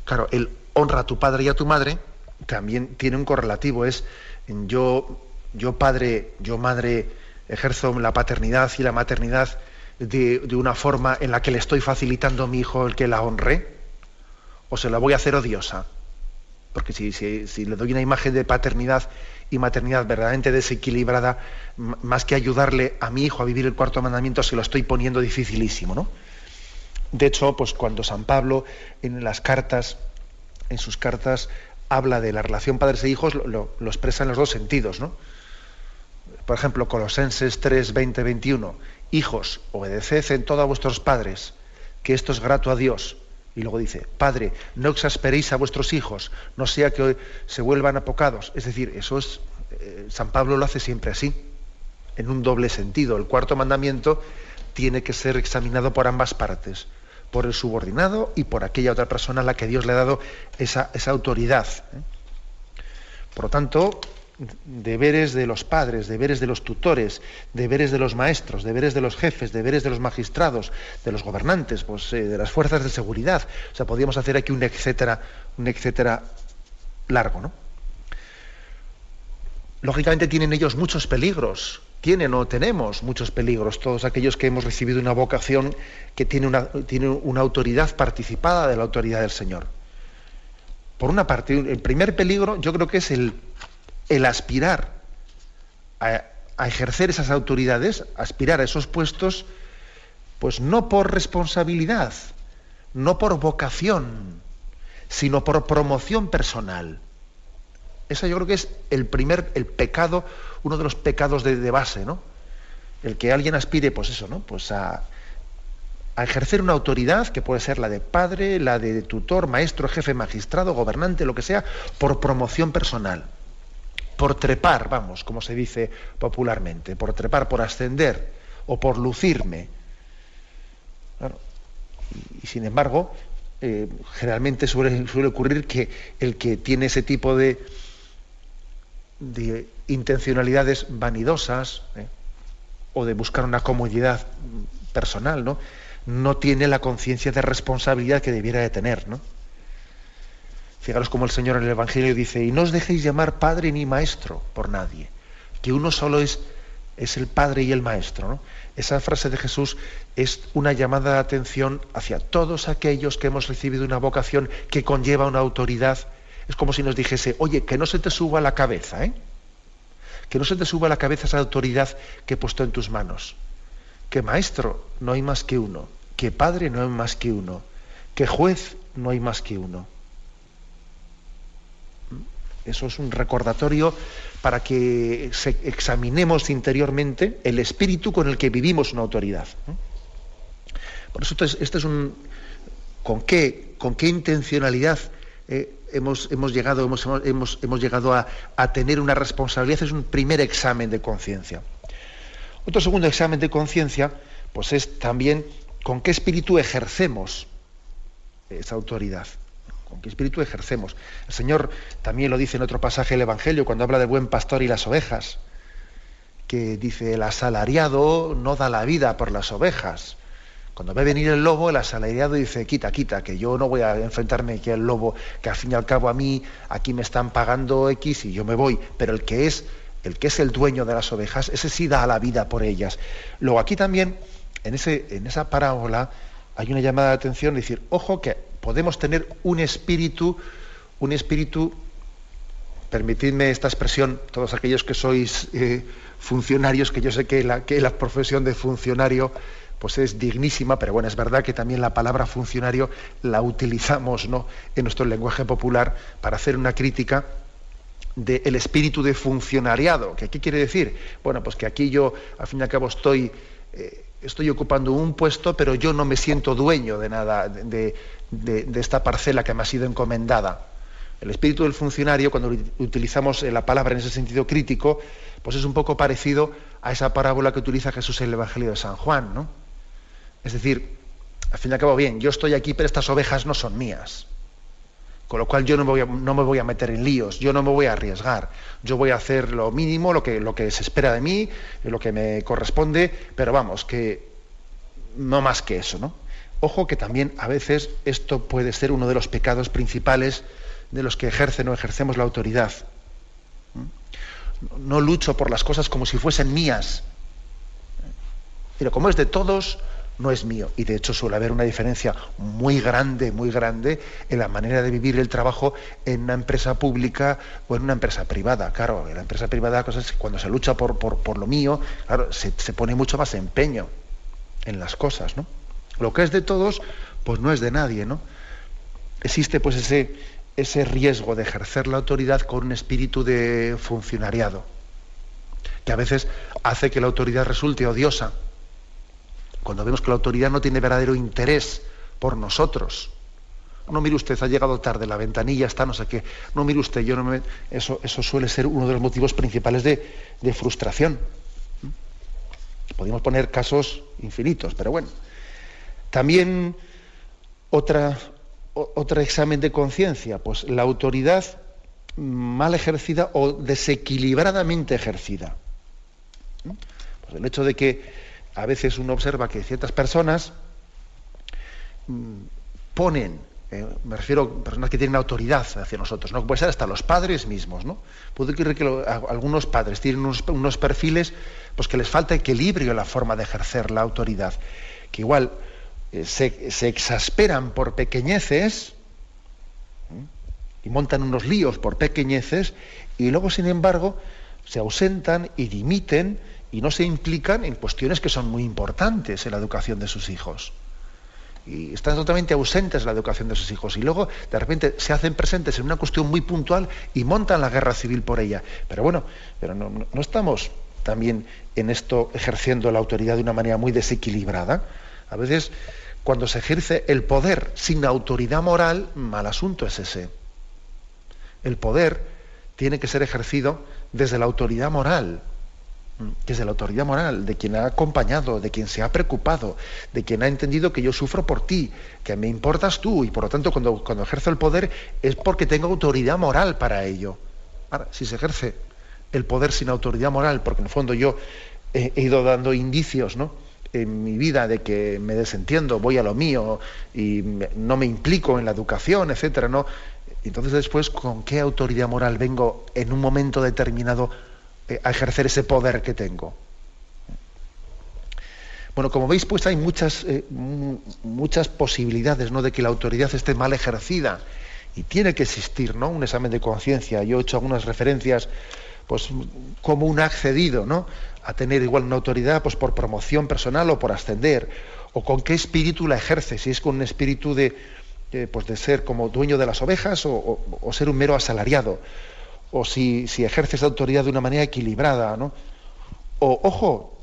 Claro, el honra a tu padre y a tu madre también tiene un correlativo, es yo, yo padre, yo madre, ejerzo la paternidad y la maternidad de, una forma en la que le estoy facilitando a mi hijo el que la honre, o se la voy a hacer odiosa. Porque si, si le doy una imagen de paternidad y maternidad verdaderamente desequilibrada, más que ayudarle a mi hijo a vivir el cuarto mandamiento, se lo estoy poniendo dificilísimo, ¿no? De hecho, pues cuando San Pablo en las cartas, en sus cartas, habla de la relación padres e hijos, lo, expresa en los dos sentidos, ¿no? Por ejemplo, Colosenses 3, 20, 21. Hijos, obedeced en todo a vuestros padres, que esto es grato a Dios. Y luego dice, Padre, no exasperéis a vuestros hijos, no sea que se vuelvan apocados. Es decir, eso es, eh, San Pablo lo hace siempre así, en un doble sentido. El cuarto mandamiento tiene que ser examinado por ambas partes por el subordinado y por aquella otra persona a la que Dios le ha dado esa, autoridad. ¿eh? Por lo tanto, deberes de los padres, deberes de los tutores, deberes de los maestros, deberes de los jefes, deberes de los magistrados, de los gobernantes, pues, eh, de las fuerzas de seguridad. O sea, podríamos hacer aquí un etcétera, un etcétera largo, ¿no? Lógicamente tienen ellos muchos peligros, tienen o tenemos muchos peligros, todos aquellos que hemos recibido una vocación que tiene una, tiene una autoridad participada de la autoridad del Señor. Por una parte, el primer peligro yo creo que es el, el aspirar a, ejercer esas autoridades, aspirar a esos puestos, pues no por responsabilidad, no por vocación, sino por promoción personal. Esa yo creo que es el primer, el pecado, uno de los pecados de, base, ¿no? El que alguien aspire, pues eso, ¿no? Pues a, a ejercer una autoridad que puede ser la de padre, la de tutor, maestro, jefe, magistrado, gobernante, lo que sea, por promoción personal, por trepar, vamos, como se dice popularmente, por trepar, por ascender o por lucirme. y, sin embargo, eh, generalmente suele, ocurrir que el que tiene ese tipo de, de intencionalidades vanidosas ¿eh? o de buscar una comodidad personal, ¿no? No tiene la conciencia de responsabilidad que debiera de tener, ¿no? Fijaros como el Señor en el Evangelio dice, y no os dejéis llamar padre ni maestro por nadie, que uno solo es, es el padre y el maestro. Esa frase de Jesús es una llamada de atención hacia todos aquellos que hemos recibido una vocación que conlleva una autoridad es como si nos dijese, oye, que no se te suba la cabeza, ¿eh? Que no se te suba la cabeza esa autoridad que he puesto en tus manos. Que maestro no hay más que uno. Que padre no hay más que uno. Que juez no hay más que uno. Eso es un recordatorio para que examinemos interiormente el espíritu con el que vivimos una autoridad. Por eso este es un... ¿Con qué, con qué intencionalidad eh, hemos, llegado, hemos, llegado a, tener una responsabilidad, es un primer examen de conciencia. Otro segundo examen de conciencia, pues es también con qué espíritu ejercemos esa autoridad. ¿Con qué espíritu ejercemos? El Señor también lo dice en otro pasaje del Evangelio, cuando habla de buen pastor y las ovejas, que dice, el asalariado no da la vida por las ovejas, cuando ve venir el lobo, el asalariado dice, quita, quita, que yo no voy a enfrentarme aquí al lobo, que al fin y al cabo a mí aquí me están pagando X y yo me voy. Pero el que es el dueño de las ovejas, ese sí da la vida por ellas. Luego aquí también, en, en esa parábola, hay una llamada de atención, de decir, ojo que podemos tener un espíritu, un espíritu, permitidme esta expresión, todos aquellos que sois eh, funcionarios, que yo sé que la, que la profesión de funcionario pues es dignísima, pero bueno, es verdad que también la palabra funcionario la utilizamos ¿no? en nuestro lenguaje popular para hacer una crítica del espíritu de funcionariado. ¿Qué, quiere decir? Bueno, pues que aquí yo, al fin y al cabo, estoy, eh, estoy ocupando un puesto, pero yo no me siento dueño de nada, de, esta parcela que me ha sido encomendada. El espíritu del funcionario, cuando utilizamos la palabra en ese sentido crítico, pues es un poco parecido a esa parábola que utiliza Jesús en el Evangelio de San Juan, ¿no? Es decir, al fin y al cabo, bien, yo estoy aquí, pero estas ovejas no son mías. Con lo cual yo no me, voy a, no me voy a meter en líos, yo no me voy a arriesgar. Yo voy a hacer lo mínimo, lo que, lo que se espera de mí, lo que me corresponde, pero vamos, que no más que eso, ¿no? Ojo que también a veces esto puede ser uno de los pecados principales de los que ejercen o ejercemos la autoridad. No lucho por las cosas como si fuesen mías. Pero como es de todos, no es mío. Y de hecho suele haber una diferencia muy grande, muy grande en la manera de vivir el trabajo en una empresa pública o en una empresa privada. Claro, en la empresa privada cosas cuando se lucha por, por, lo mío, claro, se, pone mucho más empeño en las cosas, ¿no? Lo que es de todos, pues no es de nadie, ¿no? Existe pues ese, ese riesgo de ejercer la autoridad con un espíritu de funcionariado, que a veces hace que la autoridad resulte odiosa. Cuando vemos que la autoridad no tiene verdadero interés por nosotros. No mire usted, ha llegado tarde, la ventanilla está no sé qué. No mire usted, yo no me... Eso, eso suele ser uno de los motivos principales de, de frustración. Podemos poner casos infinitos, pero bueno. También otra, otro examen de conciencia, pues la autoridad mal ejercida o desequilibradamente ejercida. Pues el hecho de que a veces uno observa que ciertas personas mm, ponen, eh, me refiero a personas que tienen autoridad hacia nosotros, ¿no? puede ser hasta los padres mismos, ¿no? Puede ocurrir que algunos padres tienen unos, perfiles pues que les falta equilibrio en la forma de ejercer la autoridad, que igual eh, se, exasperan por pequeñeces y montan unos líos por pequeñeces y luego, sin embargo, se ausentan y dimiten y no se implican en cuestiones que son muy importantes en la educación de sus hijos. Y están totalmente ausentes en la educación de sus hijos. Y luego, de repente, se hacen presentes en una cuestión muy puntual y montan la guerra civil por ella. Pero bueno, pero no, no estamos también en esto ejerciendo la autoridad de una manera muy desequilibrada. A veces, cuando se ejerce el poder sin autoridad moral, mal asunto es ese. El poder tiene que ser ejercido desde la autoridad moral, desde la autoridad moral, de quien ha acompañado, de quien se ha preocupado, de quien ha entendido que yo sufro por ti, que me importas tú, y por lo tanto cuando, cuando ejerzo el poder es porque tengo autoridad moral para ello. Ahora, si se ejerce el poder sin autoridad moral, porque en el fondo yo he, ido dando indicios, ¿no? en mi vida de que me desentiendo, voy a lo mío y no me implico en la educación, etcétera, ¿no? Entonces después, ¿con qué autoridad moral vengo en un momento determinado a ejercer ese poder que tengo? Bueno, como veis, pues hay muchas, eh, muchas posibilidades ¿no? de que la autoridad esté mal ejercida y tiene que existir ¿no? un examen de conciencia. Yo he hecho algunas referencias pues como un accedido, ¿no? a tener igual una autoridad pues por promoción personal o por ascender, o con qué espíritu la ejerce, si es con un espíritu de, eh, pues de ser como dueño de las ovejas o, ser un mero asalariado, o si, si ejerce esa autoridad de una manera equilibrada, ¿no? O, ojo,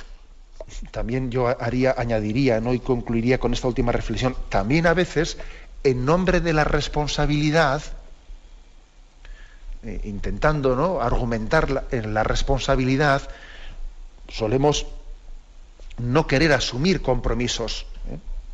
también yo haría, añadiría, ¿no? y concluiría con esta última reflexión, también a veces, en nombre de la responsabilidad, eh, intentando ¿no? argumentar en la responsabilidad, solemos no querer asumir compromisos.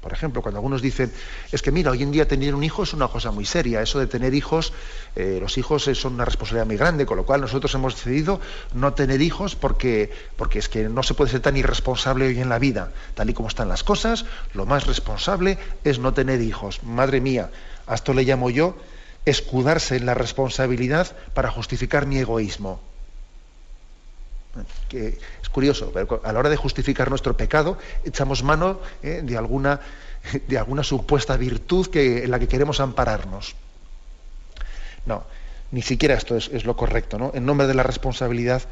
Por ejemplo, cuando algunos dicen, es que mira, hoy en día tener un hijo es una cosa muy seria, eso de tener hijos, eh, los hijos son una responsabilidad muy grande, con lo cual nosotros hemos decidido no tener hijos porque, porque es que no se puede ser tan irresponsable hoy en la vida. Tal y como están las cosas, lo más responsable es no tener hijos. Madre mía, a esto le llamo yo escudarse en la responsabilidad para justificar mi egoísmo que es curioso, pero a la hora de justificar nuestro pecado echamos mano eh, de, alguna, de alguna supuesta virtud que, en la que queremos ampararnos. No, ni siquiera esto es, es lo correcto. ¿no? En nombre de la responsabilidad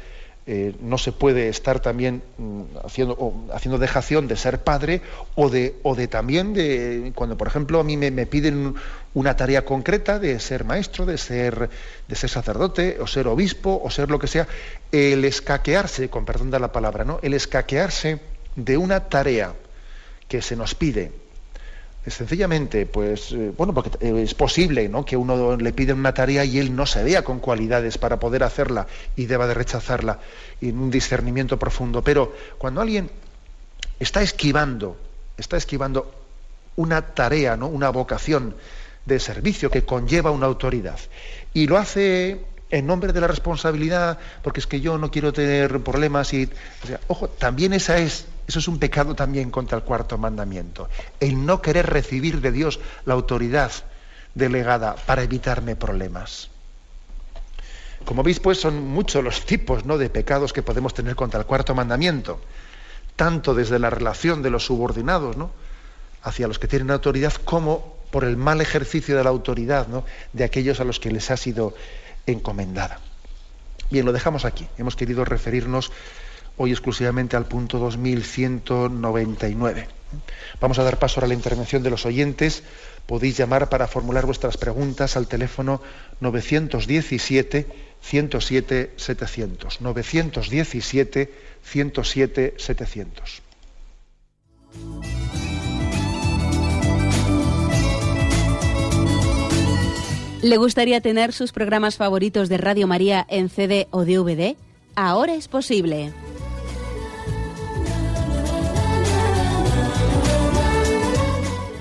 eh, no se puede estar también mm, haciendo, haciendo dejación de ser padre o de, o de también de, cuando por ejemplo a mí me, piden una tarea concreta de ser maestro, de ser, de ser sacerdote o ser obispo o ser lo que sea, el escaquearse, con perdón de la palabra, ¿no? el escaquearse de una tarea que se nos pide sencillamente, pues, eh, bueno, porque eh, es posible ¿no? que uno le pida una tarea y él no se vea con cualidades para poder hacerla y deba de rechazarla en un discernimiento profundo. Pero cuando alguien está esquivando, está esquivando una tarea, ¿no? una vocación de servicio que conlleva una autoridad y lo hace en nombre de la responsabilidad, porque es que yo no quiero tener problemas y, ojo, también esa es eso es un pecado también contra el cuarto mandamiento. El no querer recibir de Dios la autoridad delegada para evitarme problemas. Como veis, pues son muchos los tipos ¿no? de pecados que podemos tener contra el cuarto mandamiento, tanto desde la relación de los subordinados ¿no? hacia los que tienen autoridad, como por el mal ejercicio de la autoridad ¿no? de aquellos a los que les ha sido encomendada. Bien, lo dejamos aquí. Hemos querido referirnos hoy exclusivamente al punto 2199. Vamos a dar paso a la intervención de los oyentes. Podéis llamar para formular vuestras preguntas al teléfono 917 107 700. 917 107 700. ¿Le gustaría tener sus programas favoritos de Radio María en CD o DVD? Ahora es posible.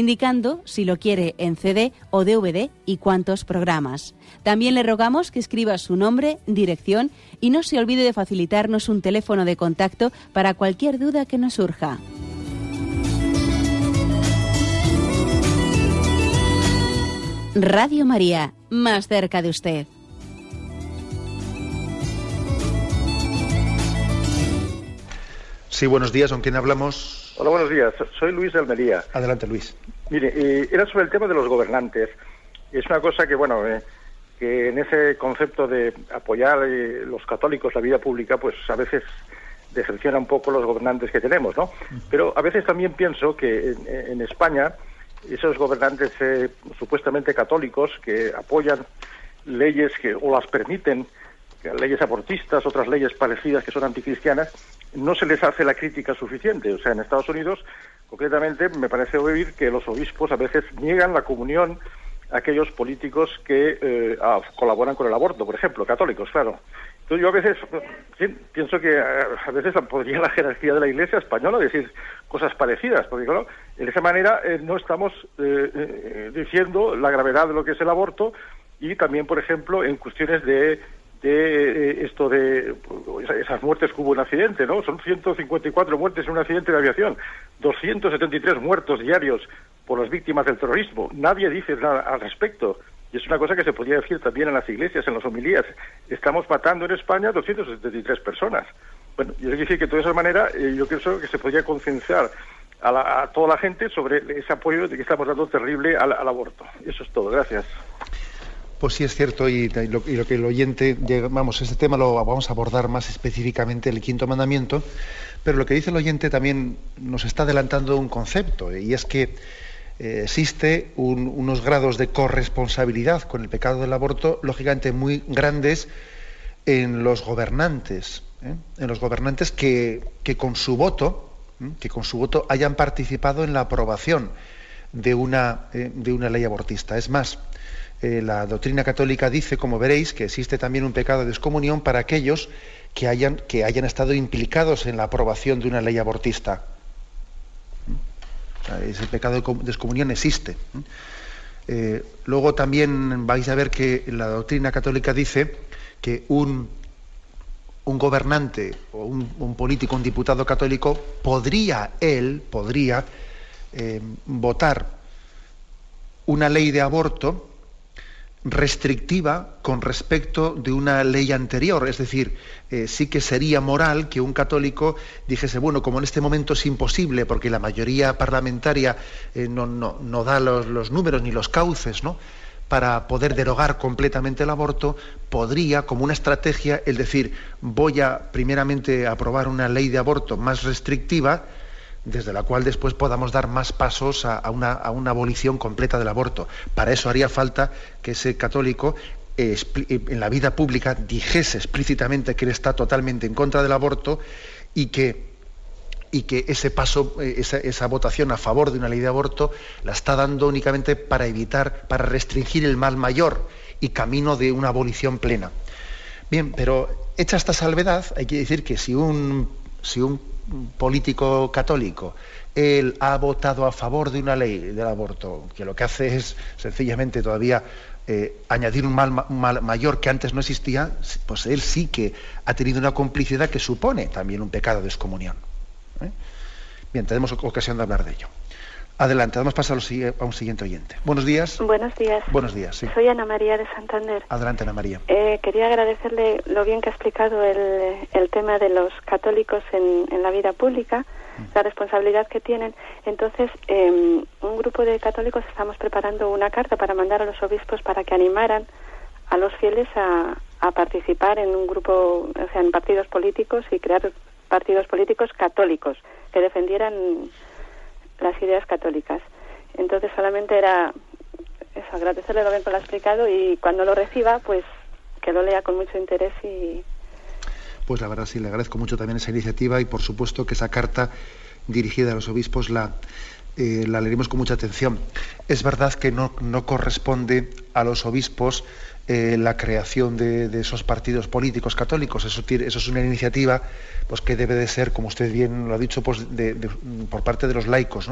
indicando si lo quiere en CD o DVD y cuántos programas. También le rogamos que escriba su nombre, dirección y no se olvide de facilitarnos un teléfono de contacto para cualquier duda que nos surja. Radio María, más cerca de usted. Sí, buenos días, ¿con quién hablamos? Hola, buenos días. Soy Luis de Almería. Adelante, Luis. Mire, eh, era sobre el tema de los gobernantes. Es una cosa que, bueno, eh, que en ese concepto de apoyar eh, los católicos la vida pública, pues a veces decepciona un poco los gobernantes que tenemos, ¿no? Pero a veces también pienso que en, España esos gobernantes supuestamente católicos que apoyan leyes que o las permiten, leyes abortistas, otras leyes parecidas que son anticristianas, no se les hace la crítica suficiente. O sea, en Estados Unidos, concretamente, me parece oír que los obispos a veces niegan la comunión a aquellos políticos que eh, colaboran con el aborto, por ejemplo, católicos, claro. Entonces yo a veces pienso que eh, a veces podría la jerarquía de la Iglesia española decir cosas parecidas, porque claro, de esa manera eh, no estamos diciendo la gravedad de lo que es el aborto y también, por ejemplo, en cuestiones de de eh, esto de esas muertes que hubo en accidente, ¿no? Son 154 muertes en un accidente de aviación, 273 muertos diarios por las víctimas del terrorismo. Nadie dice nada al respecto. Y es una cosa que se podría decir también en las iglesias, en las homilías. Estamos matando en España 273 personas. Bueno, yo quiero decir que de esa manera eh, yo creo que se podría concienciar a, toda la gente sobre ese apoyo de que estamos dando terrible al aborto. Eso es todo. Gracias. Pues sí, es cierto, y, lo, que el oyente, vamos, este tema lo vamos a abordar más específicamente, el quinto mandamiento, pero lo que dice el oyente también nos está adelantando un concepto, y es que eh, existe unos grados de corresponsabilidad con el pecado del aborto, lógicamente muy grandes en los gobernantes, ¿eh? en los gobernantes que, con su voto, ¿eh? que con su voto hayan participado en la aprobación de una, de una ley abortista. Es más, eh, la doctrina católica dice, como veréis, que existe también un pecado de descomunión para aquellos que hayan, estado implicados en la aprobación de una ley abortista. ese pecado de descomunión existe. Eh, luego también vais a ver que la doctrina católica dice que un, gobernante o un, político, un diputado católico, podría él, podría eh, votar una ley de aborto restrictiva con respecto de una ley anterior. Es decir, eh, sí que sería moral que un católico dijese, bueno, como en este momento es imposible, porque la mayoría parlamentaria eh, no, no, da los, los, números ni los cauces, ¿no? para poder derogar completamente el aborto, podría, como una estrategia, el decir, voy a primeramente aprobar una ley de aborto más restrictiva, desde la cual después podamos dar más pasos a, una, abolición completa del aborto. Para eso haría falta que ese católico eh, eh, en la vida pública dijese explícitamente que él está totalmente en contra del aborto y que, ese paso, eh, esa, votación a favor de una ley de aborto la está dando únicamente para evitar, para restringir el mal mayor y camino de una abolición plena. Bien, pero hecha esta salvedad, hay que decir que si un político católico, él ha votado a favor de una ley del aborto, que lo que hace es sencillamente todavía eh, añadir un mal, mayor que antes no existía, pues él sí que ha tenido una complicidad que supone también un pecado de excomunión. ¿eh? Bien, tenemos ocasión de hablar de ello. Adelante, vamos a pasar a un siguiente oyente. Buenos días. Buenos días. Buenos días, sí. Soy Ana María de Santander. Adelante, Ana María. Eh, quería agradecerle lo bien que ha explicado el, el tema de los católicos en, en la vida pública, mm. la responsabilidad que tienen. Entonces, eh, un grupo de católicos estamos preparando una carta para mandar a los obispos para que animaran a los fieles a, a participar en un grupo, o sea, en partidos políticos y crear partidos políticos católicos que defendieran las ideas católicas. Entonces solamente era agradecerle lo bien que lo ha explicado y cuando lo reciba, pues que lo lea con mucho interés y... Pues la verdad sí, le agradezco mucho también esa iniciativa y por supuesto que esa carta dirigida a los obispos la, eh, la leeremos con mucha atención. Es verdad que no, no corresponde a los obispos eh, la creación de, esos partidos políticos católicos. Eso, es una iniciativa pues, que debe de ser, como usted bien lo ha dicho, pues, por parte de los laicos.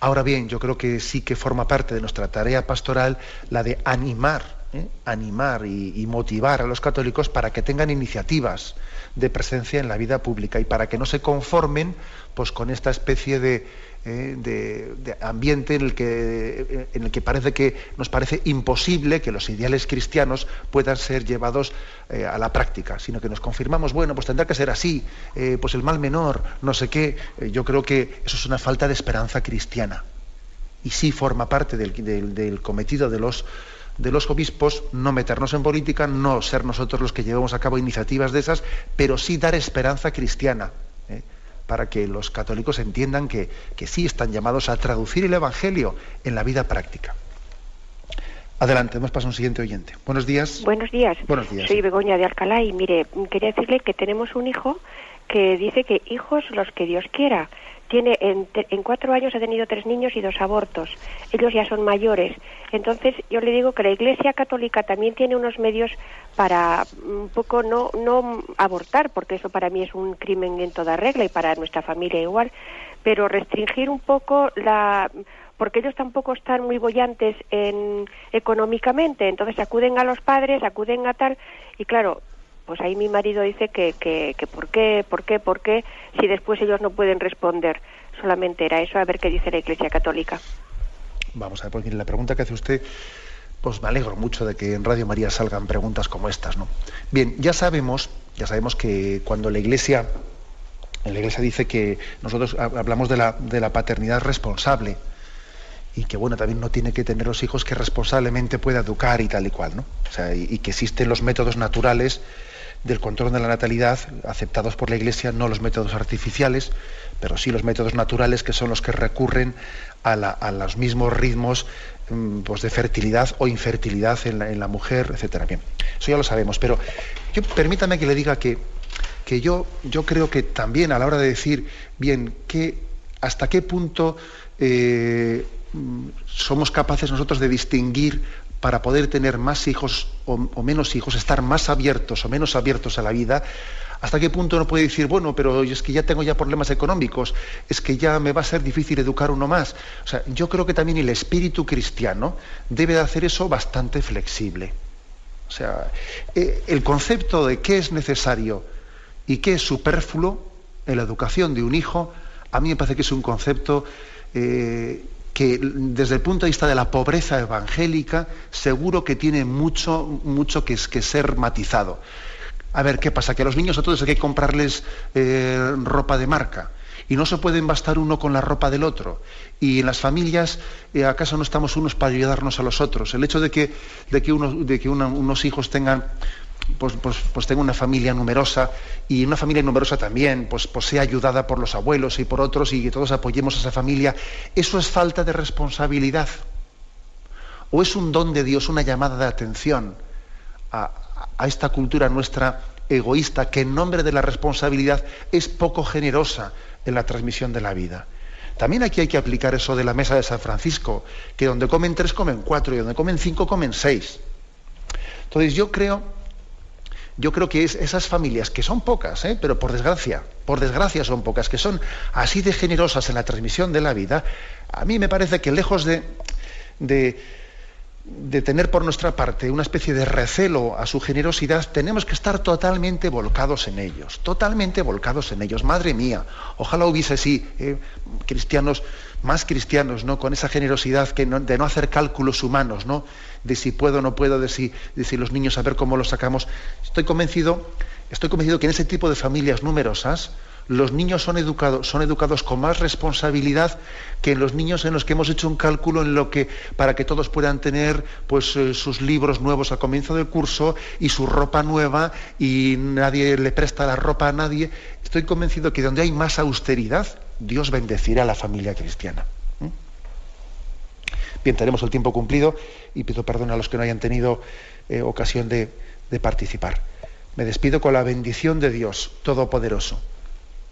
Ahora bien, yo creo que sí que forma parte de nuestra tarea pastoral la de animar, ¿eh? animar y, motivar a los católicos para que tengan iniciativas de presencia en la vida pública y para que no se conformen pues, con esta especie de, eh, de, ambiente en el, que, en el que parece que nos parece imposible que los ideales cristianos puedan ser llevados eh, a la práctica, sino que nos confirmamos, bueno, pues tendrá que ser así, eh, pues el mal menor, no sé qué. yo creo que eso es una falta de esperanza cristiana. Y sí forma parte del, del cometido de los de los obispos no meternos en política, no ser nosotros los que llevemos a cabo iniciativas de esas, pero sí dar esperanza cristiana para que los católicos entiendan que, sí están llamados a traducir el Evangelio en la vida práctica. Adelante, hemos pasado a un siguiente oyente. Buenos días. Buenos días. Buenos días. Soy Begoña de Alcalá y mire, quería decirle que tenemos un hijo que dice que hijos los que Dios quiera tiene en, en, cuatro años ha tenido tres niños y dos abortos. Ellos ya son mayores. Entonces yo le digo que la Iglesia Católica también tiene unos medios para un poco no, no abortar, porque eso para mí es un crimen en toda regla y para nuestra familia igual, pero restringir un poco la porque ellos tampoco están muy bollantes en, económicamente, entonces acuden a los padres, acuden a tal, y claro, pues ahí mi marido dice que, que, que por qué, por qué, por qué, si después ellos no pueden responder. Solamente era eso, a ver qué dice la Iglesia Católica. Vamos a ver, porque la pregunta que hace usted, pues me alegro mucho de que en Radio María salgan preguntas como estas, ¿no? Bien, ya sabemos, ya sabemos que cuando la Iglesia, la Iglesia dice que nosotros hablamos de la, de la paternidad responsable, y que bueno también no tiene que tener los hijos que responsablemente pueda educar y tal y cual, ¿no? O sea, y, que existen los métodos naturales del control de la natalidad aceptados por la Iglesia, no los métodos artificiales, pero sí los métodos naturales que son los que recurren a, los mismos ritmos mm, pues, de fertilidad o infertilidad en la, mujer, etcétera. Bien, eso ya lo sabemos, pero permítame que le diga que, que yo, yo creo que también a la hora de decir, bien, hasta qué punto eh, somos capaces nosotros de distinguir para poder tener más hijos o, menos hijos, estar más abiertos o menos abiertos a la vida, ¿hasta qué punto uno puede decir, bueno, pero es que ya tengo ya problemas económicos, es que ya me va a ser difícil educar uno más? O sea, yo creo que también el espíritu cristiano debe de hacer eso bastante flexible. O sea, eh, el concepto de qué es necesario y qué es superfluo en la educación de un hijo, a mí me parece que es un concepto eh, que desde el punto de vista de la pobreza evangélica seguro que tiene mucho, mucho que, ser matizado. A ver, ¿qué pasa? Que a los niños a todos hay que comprarles eh, ropa de marca y no se pueden bastar uno con la ropa del otro. Y en las familias, eh, ¿acaso no estamos unos para ayudarnos a los otros? El hecho de que, de que unos hijos tengan pues, pues, pues, tengo una familia numerosa y una familia numerosa también pues, pues sea ayudada por los abuelos y por otros y que todos apoyemos a esa familia, ¿eso es falta de responsabilidad? ¿O es un don de Dios, una llamada de atención a, a esta cultura nuestra egoísta que en nombre de la responsabilidad es poco generosa en la transmisión de la vida? También aquí hay que aplicar eso de la mesa de San Francisco, que donde comen tres comen cuatro y donde comen cinco comen seis. Entonces yo creo yo creo que es esas familias, que son pocas, ¿eh? pero por desgracia, por desgracia son pocas, que son así de generosas en la transmisión de la vida, a mí me parece que lejos de, de, de tener por nuestra parte una especie de recelo a su generosidad, tenemos que estar totalmente volcados en ellos, totalmente volcados en ellos. Madre mía, ojalá hubiese sí eh, cristianos, más cristianos, ¿no? Con esa generosidad que de no hacer cálculos humanos, ¿no? De si puedo o no puedo, de si, de si los niños a ver cómo los sacamos. Estoy convencido, estoy convencido que en ese tipo de familias numerosas, los niños son educados, son educados con más responsabilidad que en los niños en los que hemos hecho un cálculo en lo que para que todos puedan tener pues eh, sus libros nuevos al comienzo del curso y su ropa nueva y nadie le presta la ropa a nadie. Estoy convencido que donde hay más austeridad, Dios bendecirá a la familia cristiana. Bien, tenemos el tiempo cumplido y pido perdón a los que no hayan tenido eh, ocasión de participar. Me despido con la bendición de Dios Todopoderoso.